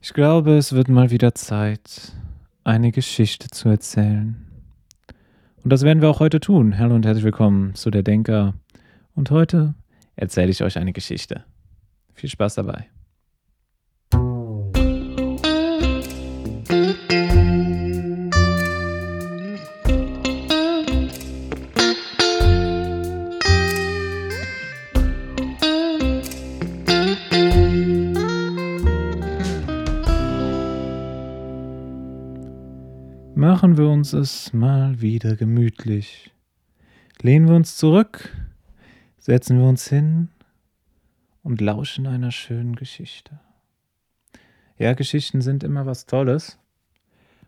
Ich glaube, es wird mal wieder Zeit, eine Geschichte zu erzählen. Und das werden wir auch heute tun. Hallo und herzlich willkommen zu der Denker. Und heute erzähle ich euch eine Geschichte. Viel Spaß dabei. Machen wir uns es mal wieder gemütlich. Lehnen wir uns zurück, setzen wir uns hin und lauschen einer schönen Geschichte. Ja, Geschichten sind immer was Tolles.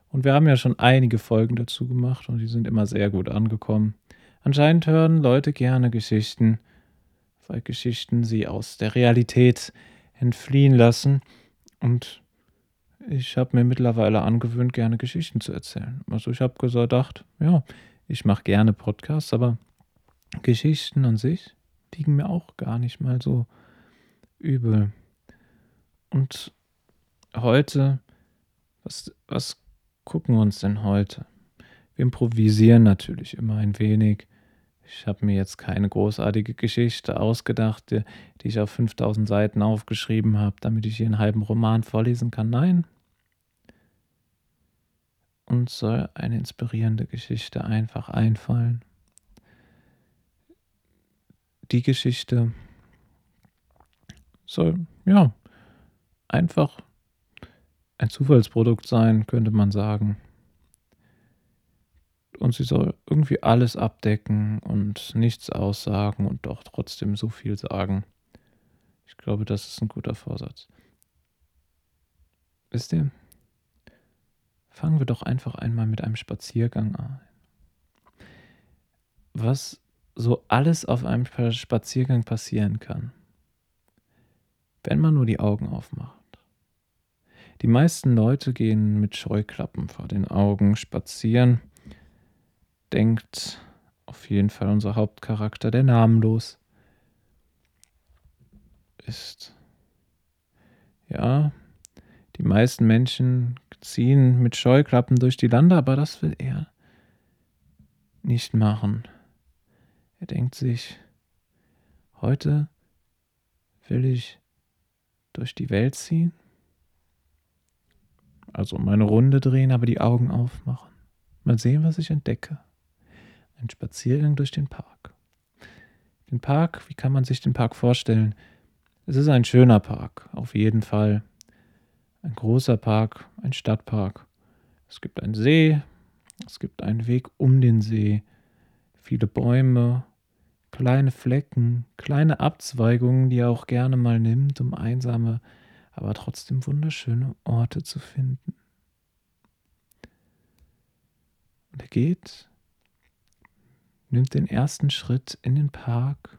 Und wir haben ja schon einige Folgen dazu gemacht und die sind immer sehr gut angekommen. Anscheinend hören Leute gerne Geschichten, weil Geschichten sie aus der Realität entfliehen lassen und ich habe mir mittlerweile angewöhnt, gerne Geschichten zu erzählen. Also ich habe gedacht, ja, ich mache gerne Podcasts, aber Geschichten an sich liegen mir auch gar nicht mal so übel. Und heute, was, was gucken wir uns denn heute? Wir improvisieren natürlich immer ein wenig. Ich habe mir jetzt keine großartige Geschichte ausgedacht, die, die ich auf 5000 Seiten aufgeschrieben habe, damit ich hier einen halben Roman vorlesen kann. Nein, uns soll eine inspirierende Geschichte einfach einfallen. Die Geschichte soll, ja, einfach ein Zufallsprodukt sein, könnte man sagen. Und sie soll irgendwie alles abdecken und nichts aussagen und doch trotzdem so viel sagen. Ich glaube, das ist ein guter Vorsatz. Wisst ihr? Fangen wir doch einfach einmal mit einem Spaziergang an. Was so alles auf einem Spaziergang passieren kann, wenn man nur die Augen aufmacht. Die meisten Leute gehen mit Scheuklappen vor den Augen spazieren. Denkt auf jeden Fall unser Hauptcharakter, der namenlos ist. Ja, die meisten Menschen ziehen mit Scheuklappen durch die Lande, aber das will er nicht machen. Er denkt sich, heute will ich durch die Welt ziehen, also meine Runde drehen, aber die Augen aufmachen. Mal sehen, was ich entdecke. Ein Spaziergang durch den Park. Den Park, wie kann man sich den Park vorstellen? Es ist ein schöner Park, auf jeden Fall. Ein großer Park, ein Stadtpark. Es gibt einen See, es gibt einen Weg um den See, viele Bäume, kleine Flecken, kleine Abzweigungen, die er auch gerne mal nimmt, um einsame, aber trotzdem wunderschöne Orte zu finden. Und er geht, nimmt den ersten Schritt in den Park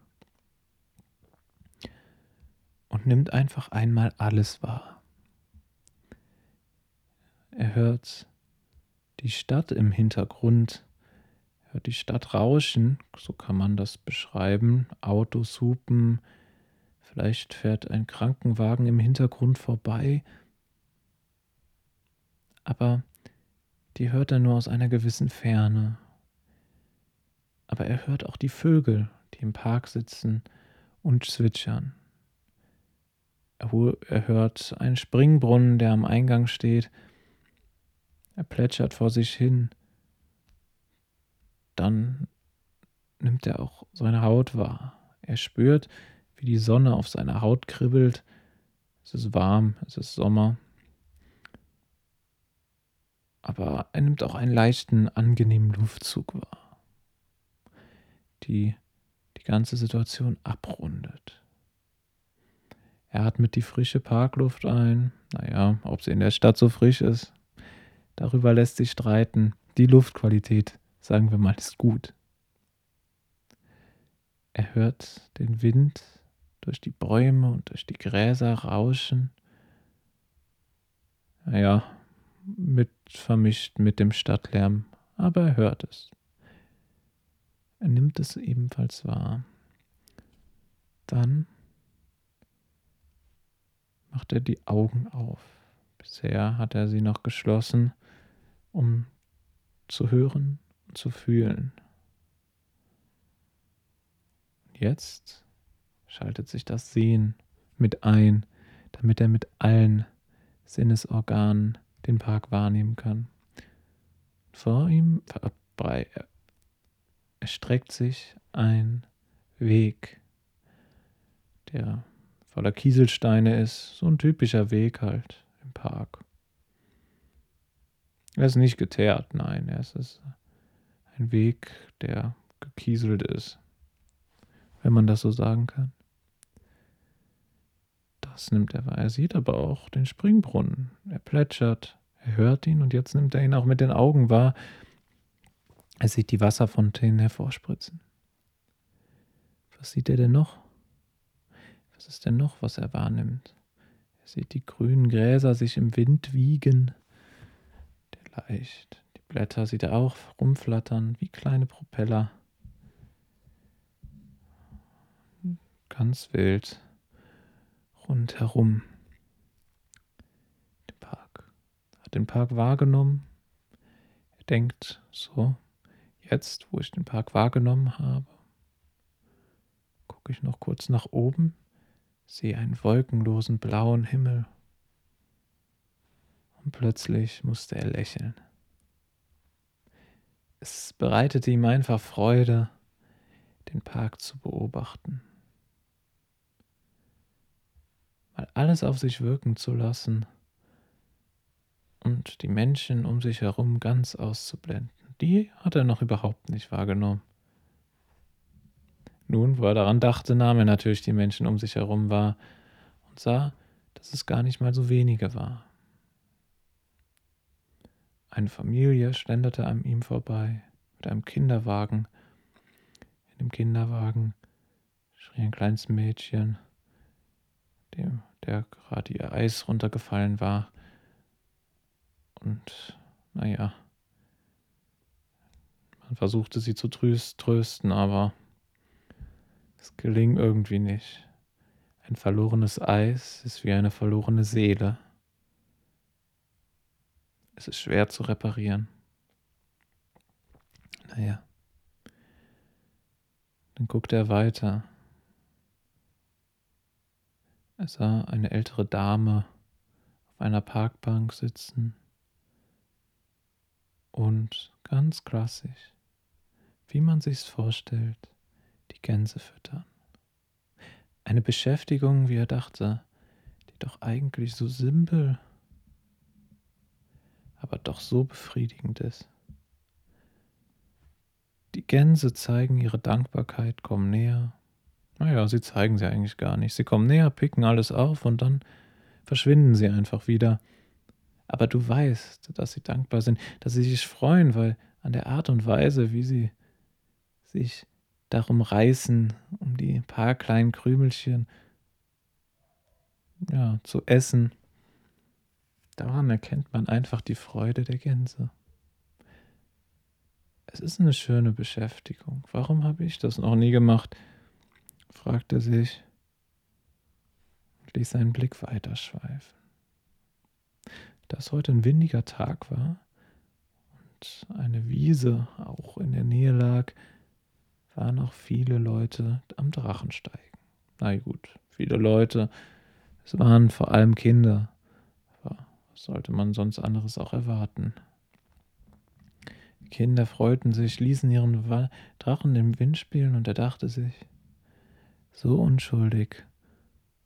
und nimmt einfach einmal alles wahr. Er hört die Stadt im Hintergrund, er hört die Stadt rauschen, so kann man das beschreiben. Autos hupen, vielleicht fährt ein Krankenwagen im Hintergrund vorbei. Aber die hört er nur aus einer gewissen Ferne. Aber er hört auch die Vögel, die im Park sitzen und zwitschern. Er hört einen Springbrunnen, der am Eingang steht er plätschert vor sich hin. Dann nimmt er auch seine Haut wahr. Er spürt, wie die Sonne auf seiner Haut kribbelt. Es ist warm, es ist Sommer. Aber er nimmt auch einen leichten, angenehmen Luftzug wahr, die die ganze Situation abrundet. Er atmet die frische Parkluft ein. Naja, ob sie in der Stadt so frisch ist, Darüber lässt sich streiten. Die Luftqualität, sagen wir mal, ist gut. Er hört den Wind durch die Bäume und durch die Gräser rauschen. Naja, mit vermischt mit dem Stadtlärm, aber er hört es. Er nimmt es ebenfalls wahr. Dann macht er die Augen auf. Bisher hat er sie noch geschlossen, um zu hören und zu fühlen. Jetzt schaltet sich das Sehen mit ein, damit er mit allen Sinnesorganen den Park wahrnehmen kann. Vor ihm erstreckt sich ein Weg, der voller Kieselsteine ist, so ein typischer Weg halt im Park. Er ist nicht geteert, nein, er ist ein Weg, der gekieselt ist, wenn man das so sagen kann. Das nimmt er wahr. Er sieht aber auch den Springbrunnen. Er plätschert, er hört ihn und jetzt nimmt er ihn auch mit den Augen wahr. Er sieht die Wasserfontänen hervorspritzen. Was sieht er denn noch? Was ist denn noch, was er wahrnimmt? Er sieht die grünen Gräser sich im Wind wiegen. Der leicht. Die Blätter sieht er auch rumflattern wie kleine Propeller. Ganz wild rundherum. Den Park. Hat den Park wahrgenommen. Er denkt so, jetzt, wo ich den Park wahrgenommen habe, gucke ich noch kurz nach oben, sehe einen wolkenlosen blauen Himmel. Und plötzlich musste er lächeln. Es bereitete ihm einfach Freude, den Park zu beobachten mal alles auf sich wirken zu lassen und die Menschen um sich herum ganz auszublenden. Die hat er noch überhaupt nicht wahrgenommen. Nun, wo er daran dachte, nahm er natürlich die Menschen um sich herum wahr und sah, dass es gar nicht mal so wenige war. Eine Familie schlenderte an ihm vorbei mit einem Kinderwagen. In dem Kinderwagen schrie ein kleines Mädchen, dem der gerade ihr Eis runtergefallen war. Und naja, man versuchte sie zu trösten, aber es geling irgendwie nicht. Ein verlorenes Eis ist wie eine verlorene Seele. Es ist schwer zu reparieren. Naja. Dann guckt er weiter. Er sah eine ältere Dame auf einer Parkbank sitzen und ganz klassisch, wie man sich's vorstellt, die Gänse füttern. Eine Beschäftigung, wie er dachte, die doch eigentlich so simpel, aber doch so befriedigend ist. Die Gänse zeigen ihre Dankbarkeit, kommen näher naja, sie zeigen sie eigentlich gar nicht. Sie kommen näher, picken alles auf und dann verschwinden sie einfach wieder. Aber du weißt, dass sie dankbar sind, dass sie sich freuen, weil an der Art und Weise, wie sie sich darum reißen, um die paar kleinen Krümelchen ja, zu essen, daran erkennt man einfach die Freude der Gänse. Es ist eine schöne Beschäftigung. Warum habe ich das noch nie gemacht? fragte er sich und ließ seinen Blick weiterschweifen. Da es heute ein windiger Tag war und eine Wiese auch in der Nähe lag, waren auch viele Leute am Drachensteigen. Na gut, viele Leute, es waren vor allem Kinder. Sollte man sonst anderes auch erwarten? Die Kinder freuten sich, ließen ihren Drachen im Wind spielen und er dachte sich, so unschuldig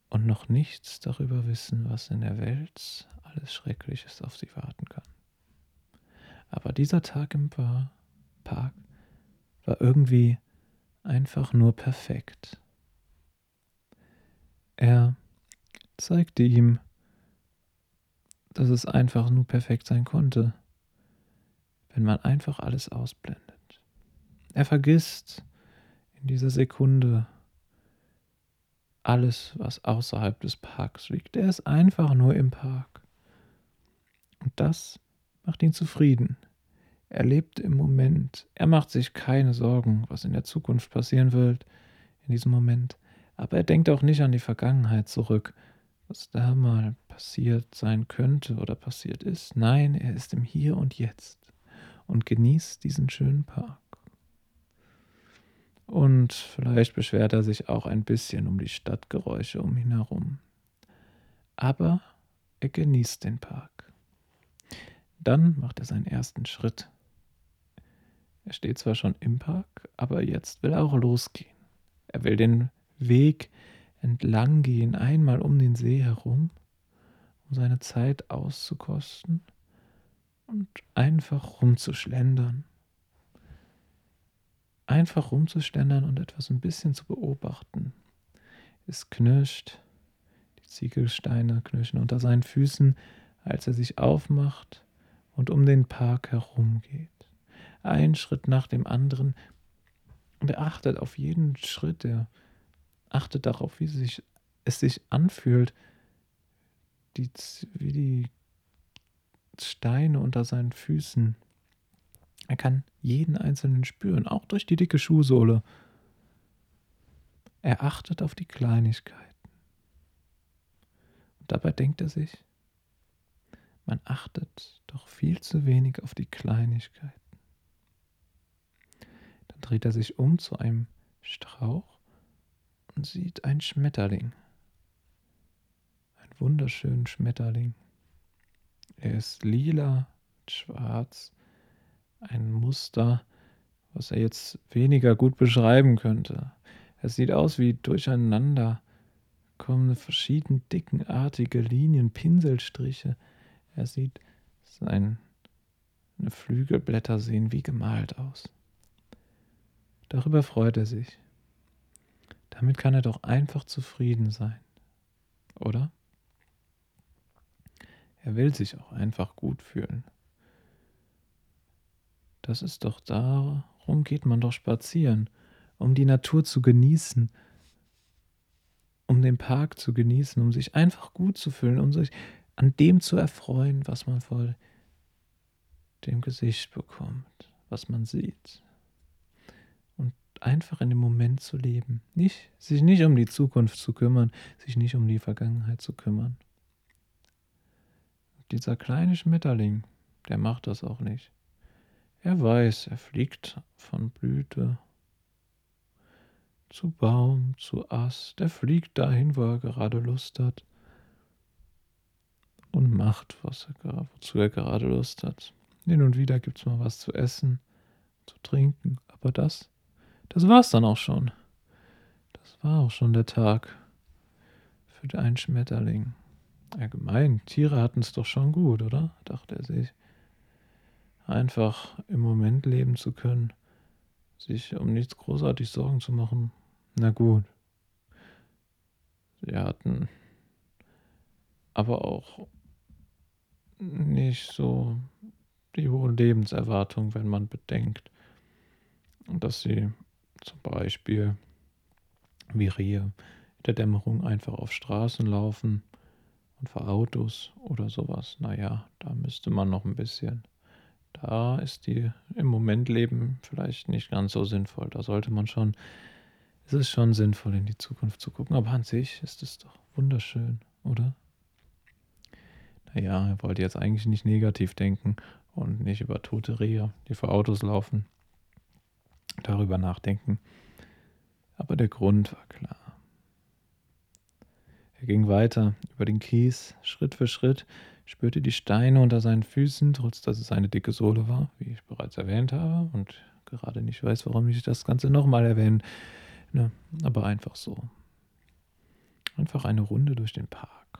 und noch nichts darüber wissen, was in der Welt alles Schreckliches auf sie warten kann. Aber dieser Tag im Park war irgendwie einfach nur perfekt. Er zeigte ihm, dass es einfach nur perfekt sein konnte, wenn man einfach alles ausblendet. Er vergisst in dieser Sekunde, alles, was außerhalb des Parks liegt. Er ist einfach nur im Park. Und das macht ihn zufrieden. Er lebt im Moment. Er macht sich keine Sorgen, was in der Zukunft passieren wird, in diesem Moment. Aber er denkt auch nicht an die Vergangenheit zurück, was da mal passiert sein könnte oder passiert ist. Nein, er ist im Hier und Jetzt und genießt diesen schönen Park. Und vielleicht beschwert er sich auch ein bisschen um die Stadtgeräusche um ihn herum. Aber er genießt den Park. Dann macht er seinen ersten Schritt. Er steht zwar schon im Park, aber jetzt will er auch losgehen. Er will den Weg entlang gehen, einmal um den See herum, seine Zeit auszukosten und einfach rumzuschlendern. Einfach rumzuschlendern und etwas ein bisschen zu beobachten. Es knirscht, die Ziegelsteine knirschen unter seinen Füßen, als er sich aufmacht und um den Park herumgeht. Ein Schritt nach dem anderen. Und er achtet auf jeden Schritt, er achtet darauf, wie sich, es sich anfühlt, die, wie die Steine unter seinen Füßen. Er kann jeden einzelnen spüren, auch durch die dicke Schuhsohle. Er achtet auf die Kleinigkeiten. Und dabei denkt er sich, man achtet doch viel zu wenig auf die Kleinigkeiten. Dann dreht er sich um zu einem Strauch und sieht einen Schmetterling. Wunderschönen Schmetterling. Er ist lila, schwarz, ein Muster, was er jetzt weniger gut beschreiben könnte. Es sieht aus wie durcheinander kommende verschieden dickenartige Linien, Pinselstriche. Er sieht, seine Flügelblätter sehen wie gemalt aus. Darüber freut er sich. Damit kann er doch einfach zufrieden sein, oder? Er will sich auch einfach gut fühlen. Das ist doch darum geht man doch spazieren, um die Natur zu genießen, um den Park zu genießen, um sich einfach gut zu fühlen, um sich an dem zu erfreuen, was man vor dem Gesicht bekommt, was man sieht. Und einfach in dem Moment zu leben. Nicht, sich nicht um die Zukunft zu kümmern, sich nicht um die Vergangenheit zu kümmern. Dieser kleine Schmetterling, der macht das auch nicht. Er weiß, er fliegt von Blüte zu Baum, zu Ast, er fliegt dahin, wo er gerade Lust hat und macht, was er, wozu er gerade Lust hat. Hin und wieder gibt es mal was zu essen, zu trinken, aber das, das war es dann auch schon. Das war auch schon der Tag für einen Schmetterling. Allgemein, Tiere hatten es doch schon gut, oder? dachte er sich. Einfach im Moment leben zu können, sich um nichts großartig Sorgen zu machen. Na gut. Sie hatten aber auch nicht so die hohe Lebenserwartung, wenn man bedenkt, dass sie zum Beispiel wie Rehe in der Dämmerung einfach auf Straßen laufen und vor Autos oder sowas. Naja, da müsste man noch ein bisschen. Da ist die im Moment Leben vielleicht nicht ganz so sinnvoll. Da sollte man schon, es ist schon sinnvoll, in die Zukunft zu gucken. Aber an sich ist es doch wunderschön, oder? Naja, er wollte jetzt eigentlich nicht negativ denken und nicht über tote Rehe, die vor Autos laufen, darüber nachdenken. Aber der Grund war klar. Er ging weiter über den Kies, Schritt für Schritt, spürte die Steine unter seinen Füßen, trotz dass es eine dicke Sohle war, wie ich bereits erwähnt habe, und gerade nicht weiß, warum ich das Ganze nochmal erwähne. Ne, aber einfach so. Einfach eine Runde durch den Park.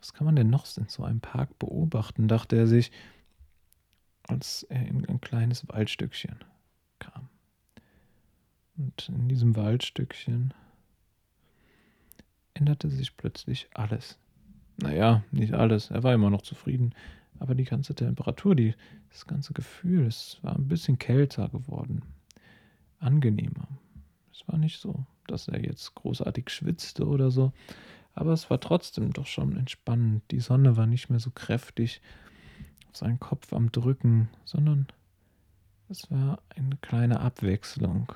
Was kann man denn noch in so einem Park beobachten, dachte er sich, als er in ein kleines Waldstückchen kam. Und in diesem Waldstückchen änderte sich plötzlich alles. Naja, nicht alles, er war immer noch zufrieden, aber die ganze Temperatur, die, das ganze Gefühl, es war ein bisschen kälter geworden, angenehmer. Es war nicht so, dass er jetzt großartig schwitzte oder so, aber es war trotzdem doch schon entspannend. Die Sonne war nicht mehr so kräftig auf seinen Kopf am Drücken, sondern es war eine kleine Abwechslung.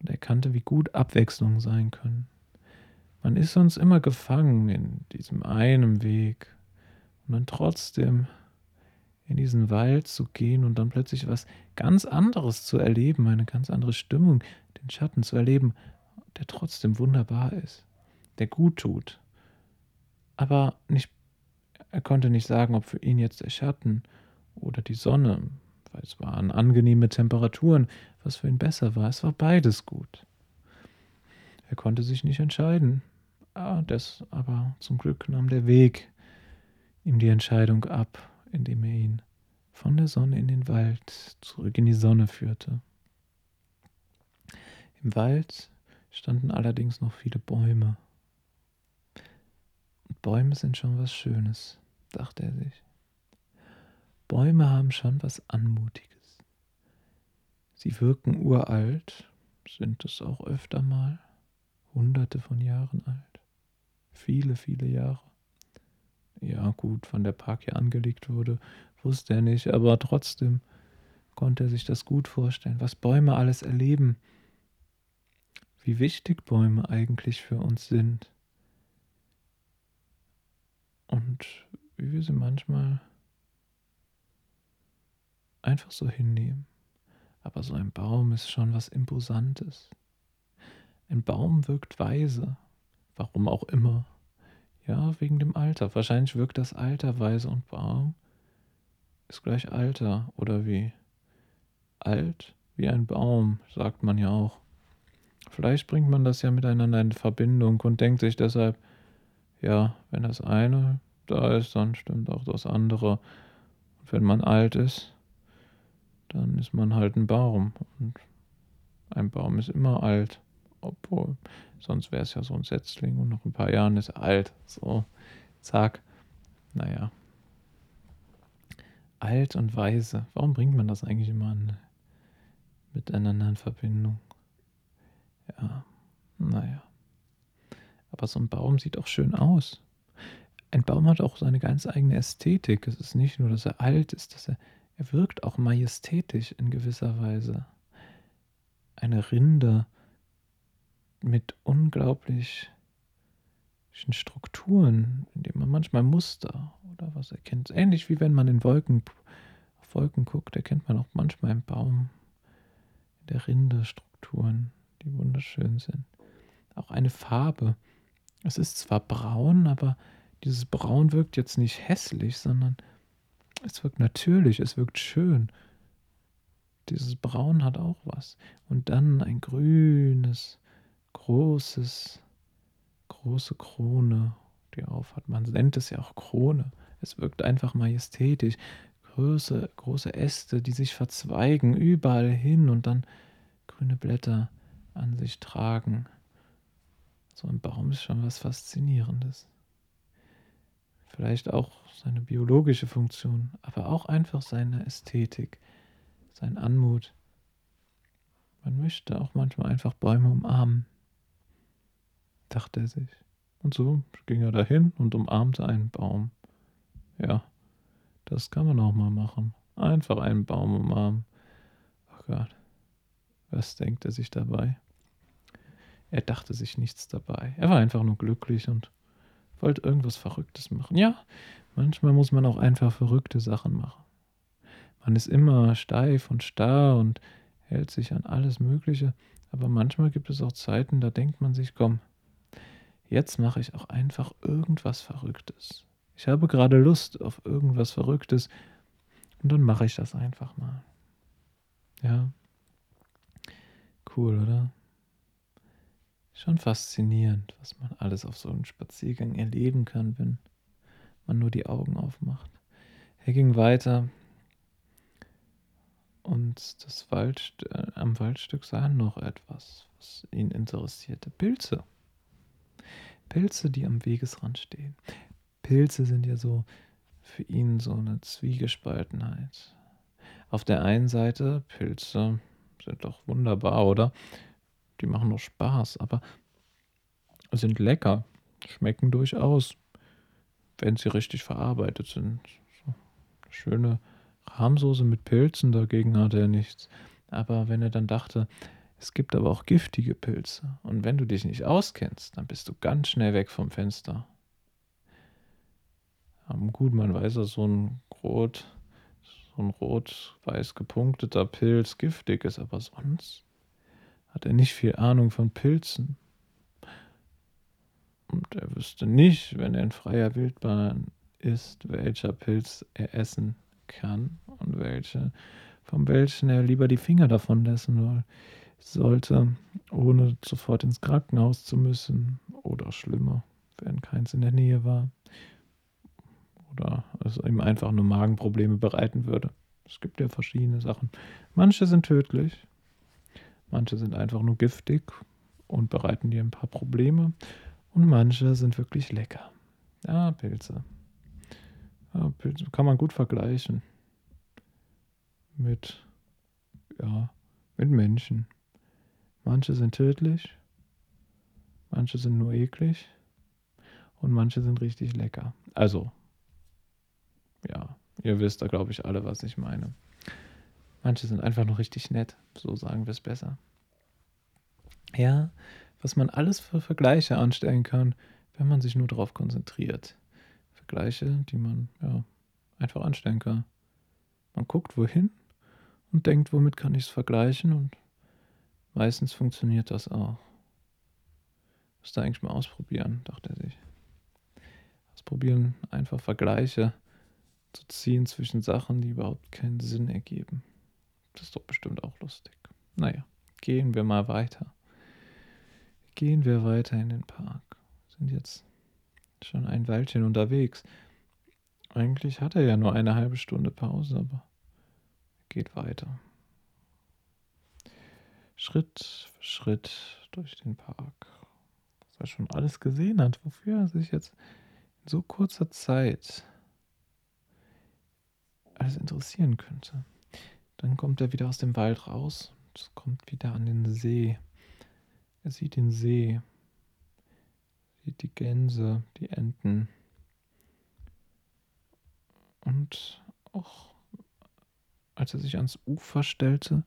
Und er kannte, wie gut Abwechslungen sein können. Man ist sonst immer gefangen in diesem einen Weg und dann trotzdem in diesen Wald zu gehen und dann plötzlich was ganz anderes zu erleben, eine ganz andere Stimmung, den Schatten zu erleben, der trotzdem wunderbar ist, der gut tut. Aber nicht, er konnte nicht sagen, ob für ihn jetzt der Schatten oder die Sonne, weil es waren angenehme Temperaturen, was für ihn besser war. Es war beides gut. Er konnte sich nicht entscheiden. Das aber zum Glück nahm der Weg ihm die Entscheidung ab indem er ihn von der Sonne in den Wald zurück in die Sonne führte. Im Wald standen allerdings noch viele Bäume. Und Bäume sind schon was Schönes, dachte er sich. Bäume haben schon was Anmutiges. Sie wirken uralt, sind es auch öfter mal, hunderte von Jahren alt, viele, viele Jahre. Ja, gut, wann der Park hier angelegt wurde, wusste er nicht, aber trotzdem konnte er sich das gut vorstellen, was Bäume alles erleben, wie wichtig Bäume eigentlich für uns sind und wie wir sie manchmal einfach so hinnehmen. Aber so ein Baum ist schon was Imposantes. Ein Baum wirkt weise, warum auch immer. Ja, wegen dem Alter. Wahrscheinlich wirkt das Alter weise und Baum ist gleich Alter oder wie? Alt wie ein Baum, sagt man ja auch. Vielleicht bringt man das ja miteinander in Verbindung und denkt sich deshalb, ja, wenn das eine da ist, dann stimmt auch das andere. Und wenn man alt ist, dann ist man halt ein Baum. Und ein Baum ist immer alt. Obwohl, sonst wäre es ja so ein Setzling und noch ein paar Jahren ist er alt. So, zack. Naja. Alt und weise. Warum bringt man das eigentlich immer an, miteinander in Verbindung? Ja, naja. Aber so ein Baum sieht auch schön aus. Ein Baum hat auch seine ganz eigene Ästhetik. Es ist nicht nur, dass er alt ist, dass er, er wirkt auch majestätisch in gewisser Weise. Eine Rinde mit unglaublichen Strukturen, in denen man manchmal Muster oder was erkennt. Ähnlich wie wenn man in Wolken, auf Wolken guckt, erkennt man auch manchmal im Baum, in der Rinde Strukturen, die wunderschön sind. Auch eine Farbe. Es ist zwar braun, aber dieses Braun wirkt jetzt nicht hässlich, sondern es wirkt natürlich, es wirkt schön. Dieses Braun hat auch was. Und dann ein grünes, großes, große Krone, die auf hat. Man nennt es ja auch Krone. Es wirkt einfach majestätisch. Große, große Äste, die sich verzweigen überall hin und dann grüne Blätter an sich tragen. So ein Baum ist schon was Faszinierendes. Vielleicht auch seine biologische Funktion, aber auch einfach seine Ästhetik, sein Anmut. Man möchte auch manchmal einfach Bäume umarmen dachte er sich. Und so ging er dahin und umarmte einen Baum. Ja, das kann man auch mal machen. Einfach einen Baum umarmen. Oh Gott, was denkt er sich dabei? Er dachte sich nichts dabei. Er war einfach nur glücklich und wollte irgendwas Verrücktes machen. Ja, manchmal muss man auch einfach verrückte Sachen machen. Man ist immer steif und starr und hält sich an alles Mögliche, aber manchmal gibt es auch Zeiten, da denkt man sich, komm, Jetzt mache ich auch einfach irgendwas Verrücktes. Ich habe gerade Lust auf irgendwas Verrücktes und dann mache ich das einfach mal. Ja. Cool, oder? Schon faszinierend, was man alles auf so einem Spaziergang erleben kann, wenn man nur die Augen aufmacht. Er ging weiter und das Wald, äh, am Waldstück sah er noch etwas, was ihn interessierte. Pilze. Pilze, die am Wegesrand stehen. Pilze sind ja so für ihn so eine Zwiegespaltenheit. Auf der einen Seite, Pilze sind doch wunderbar, oder? Die machen doch Spaß, aber sind lecker, schmecken durchaus, wenn sie richtig verarbeitet sind. So schöne Rahmsoße mit Pilzen, dagegen hatte er nichts. Aber wenn er dann dachte, Es gibt aber auch giftige Pilze. Und wenn du dich nicht auskennst, dann bist du ganz schnell weg vom Fenster. Gut, man weiß, dass so ein rot, so ein rot-weiß gepunkteter Pilz giftig ist, aber sonst hat er nicht viel Ahnung von Pilzen. Und er wüsste nicht, wenn er in freier Wildbahn ist, welcher Pilz er essen kann und welche, von welchen er lieber die Finger davon lassen sollte, ohne sofort ins Krankenhaus zu müssen oder schlimmer, wenn keins in der Nähe war oder es ihm einfach nur Magenprobleme bereiten würde. Es gibt ja verschiedene Sachen. Manche sind tödlich, manche sind einfach nur giftig und bereiten dir ein paar Probleme und manche sind wirklich lecker. Ja, Pilze. Ja, Pilze kann man gut vergleichen mit, ja, mit Menschen. Manche sind tödlich, manche sind nur eklig und manche sind richtig lecker. Also ja, ihr wisst da, glaube ich, alle, was ich meine. Manche sind einfach nur richtig nett, so sagen wir es besser. Ja, was man alles für Vergleiche anstellen kann, wenn man sich nur darauf konzentriert. Vergleiche, die man ja einfach anstellen kann. Man guckt wohin und denkt, womit kann ich es vergleichen und meistens funktioniert das auch. Muss da eigentlich mal ausprobieren, dachte er sich. Ausprobieren, einfach Vergleiche zu ziehen zwischen Sachen, die überhaupt keinen Sinn ergeben. Das ist doch bestimmt auch lustig. Naja, gehen wir mal weiter. Gehen wir weiter in den Park. Sind jetzt schon ein Weilchen unterwegs. Eigentlich hat er ja nur eine halbe Stunde Pause, aber geht weiter. Schritt für Schritt durch den Park. Was er schon alles gesehen hat, wofür er sich jetzt in so kurzer Zeit alles interessieren könnte. Dann kommt er wieder aus dem Wald raus und kommt wieder an den See. Er sieht den See, sieht die Gänse, die Enten und auch als er sich ans Ufer stellte,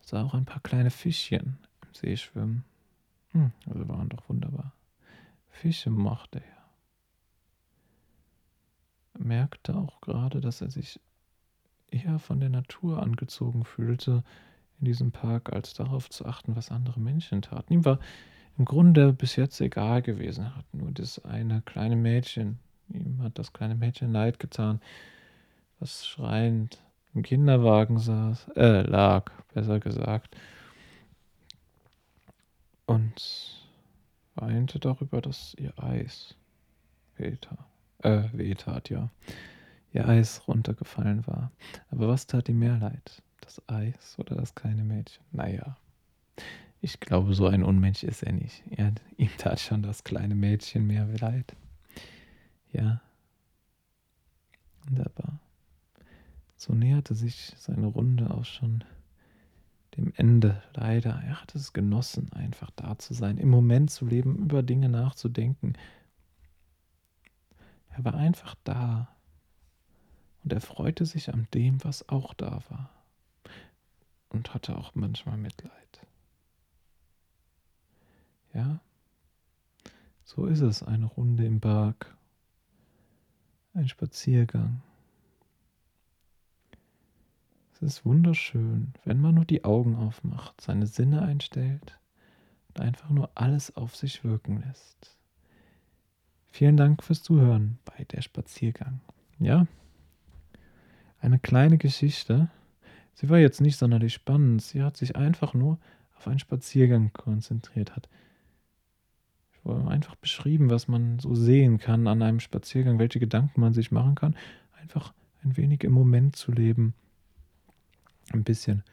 sah auch ein paar kleine Fischchen im See schwimmen. Hm, also waren doch wunderbar. Fische mochte er. Er merkte auch gerade, dass er sich eher von der Natur angezogen fühlte in diesem Park, als darauf zu achten, was andere Menschen taten. Ihm war im Grunde bis jetzt egal gewesen. Er hat nur das eine kleine Mädchen, ihm hat das kleine Mädchen leid getan, was schreiend im Kinderwagen saß, äh, lag, besser gesagt. Und weinte darüber, dass ihr Eis wehtat, äh, wehtat, ja ihr Eis runtergefallen war. Aber was tat ihm mehr leid? Das Eis oder das kleine Mädchen? Naja, ich glaube, so ein Unmensch ist er nicht. Er, ihm tat schon das kleine Mädchen mehr leid. Ja, wunderbar. So näherte sich seine Runde auch schon dem Ende. Leider, er hat es genossen, einfach da zu sein, im Moment zu leben, über Dinge nachzudenken. Er war einfach da, und er freute sich an dem, was auch da war. Und hatte auch manchmal Mitleid. Ja, so ist es, eine Runde im Park, ein Spaziergang. Es ist wunderschön, wenn man nur die Augen aufmacht, seine Sinne einstellt und einfach nur alles auf sich wirken lässt. Vielen Dank fürs Zuhören bei der Spaziergang. Ja, eine kleine Geschichte. Sie war jetzt nicht sonderlich spannend. Sie hat sich einfach nur auf einen Spaziergang konzentriert. Hat einfach beschrieben, was man so sehen kann an einem Spaziergang, welche Gedanken man sich machen kann. Einfach ein wenig im Moment zu leben. Ein bisschen,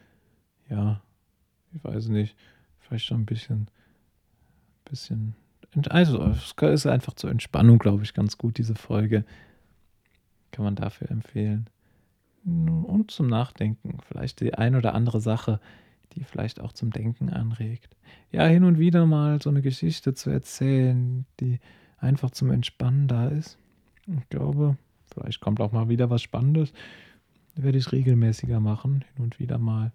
ja, ich weiß nicht, vielleicht schon ein bisschen, bisschen. Also, es ist einfach zur Entspannung, glaube ich, ganz gut, diese Folge. Kann man dafür empfehlen und zum Nachdenken. Vielleicht die ein oder andere Sache, die vielleicht auch zum Denken anregt. Ja, hin und wieder mal so eine Geschichte zu erzählen, die einfach zum Entspannen da ist. Ich glaube, vielleicht kommt auch mal wieder was Spannendes. Werde ich regelmäßiger machen, hin und wieder mal.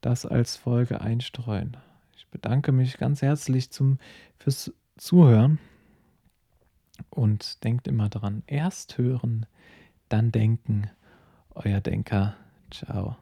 das als Folge einstreuen. Ich bedanke mich ganz herzlich zum, fürs Zuhören und denkt immer dran, erst hören, dann denken. Euer Denker. Ciao.